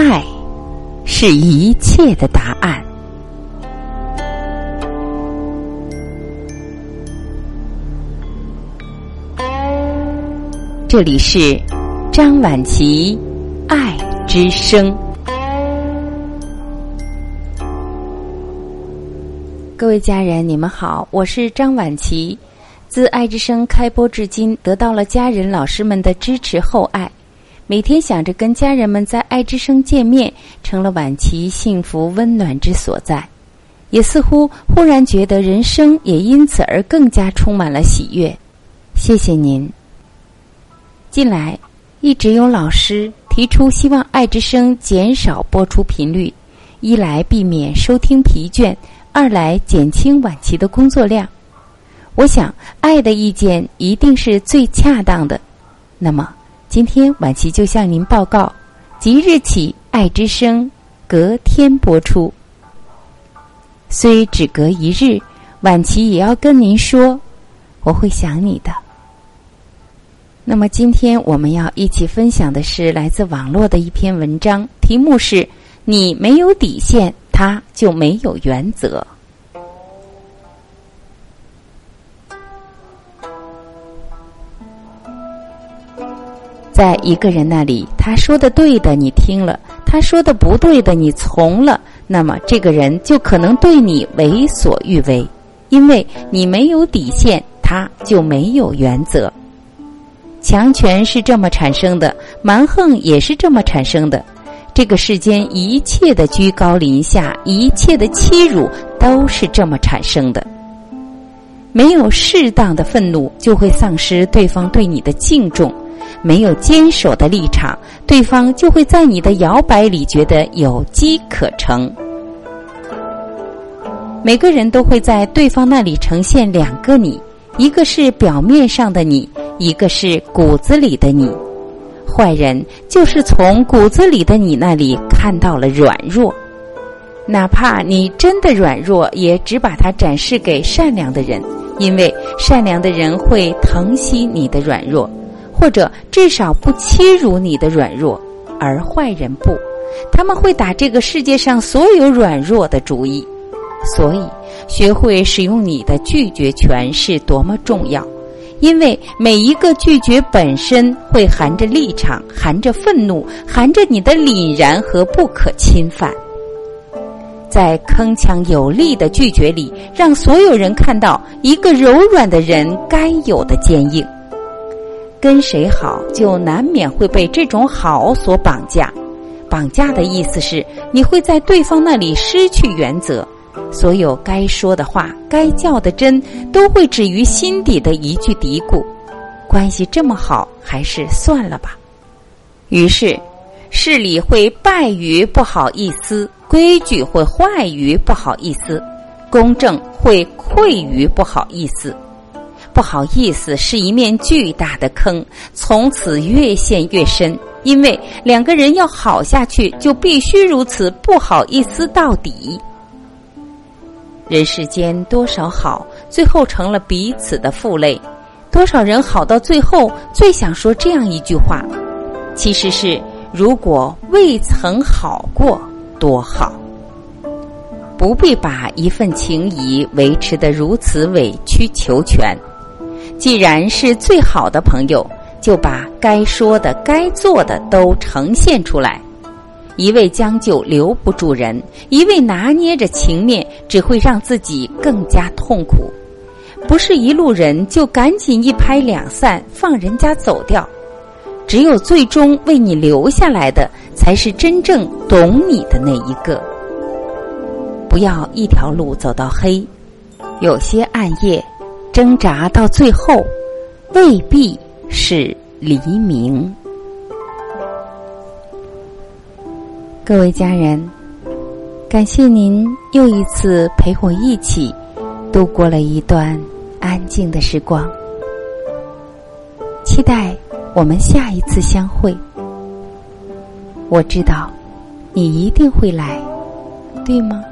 爱是一切的答案。这里是张晚琪爱之声。各位家人，你们好，我是张晚琪。自爱之声开播至今，得到了家人老师们的支持厚爱，每天想着跟家人们在爱之声见面，成了晚琪幸福温暖之所在。也似乎忽然觉得人生也因此而更加充满了喜悦。谢谢您。近来一直有老师提出希望爱之声减少播出频率，一来避免收听疲倦，二来减轻晚期的工作量。我想，爱的意见一定是最恰当的。那么，今天晚期就向您报告：即日起，爱之声隔天播出。虽只隔一日，晚期也要跟您说，我会想你的。那么，今天我们要一起分享的是来自网络的一篇文章，题目是“你没有底线，他就没有原则”。在一个人那里，他说的对的你听了，他说的不对的你从了，那么这个人就可能对你为所欲为，因为你没有底线，他就没有原则。强权是这么产生的，蛮横也是这么产生的。这个世间一切的居高临下，一切的欺辱，都是这么产生的。没有适当的愤怒，就会丧失对方对你的敬重。没有坚守的立场，对方就会在你的摇摆里觉得有机可乘。每个人都会在对方那里呈现两个你，一个是表面上的你，一个是骨子里的你。坏人就是从骨子里的你那里看到了软弱，哪怕你真的软弱，也只把它展示给善良的人，因为善良的人会疼惜你的软弱。或者至少不欺辱你的软弱，而坏人不，他们会打这个世界上所有软弱的主意。所以，学会使用你的拒绝权是多么重要，因为每一个拒绝本身会含着立场，含着愤怒，含着你的凛然和不可侵犯。在铿锵有力的拒绝里，让所有人看到一个柔软的人该有的坚硬。跟谁好，就难免会被这种好所绑架。绑架的意思是，你会在对方那里失去原则，所有该说的话、该较的真，都会止于心底的一句嘀咕：关系这么好，还是算了吧。于是，事理会败于不好意思，规矩会坏于不好意思，公正会溃于不好意思。不好意思，是一面巨大的坑，从此越陷越深。因为两个人要好下去，就必须如此不好意思到底。人世间多少好，最后成了彼此的负累；多少人好到最后，最想说这样一句话：其实是如果未曾好过，多好。不必把一份情谊维持的如此委曲求全。既然是最好的朋友，就把该说的、该做的都呈现出来。一味将就留不住人，一味拿捏着情面，只会让自己更加痛苦。不是一路人，就赶紧一拍两散，放人家走掉。只有最终为你留下来的，才是真正懂你的那一个。不要一条路走到黑，有些暗夜。挣扎到最后，未必是黎明。各位家人，感谢您又一次陪我一起度过了一段安静的时光。期待我们下一次相会。我知道你一定会来，对吗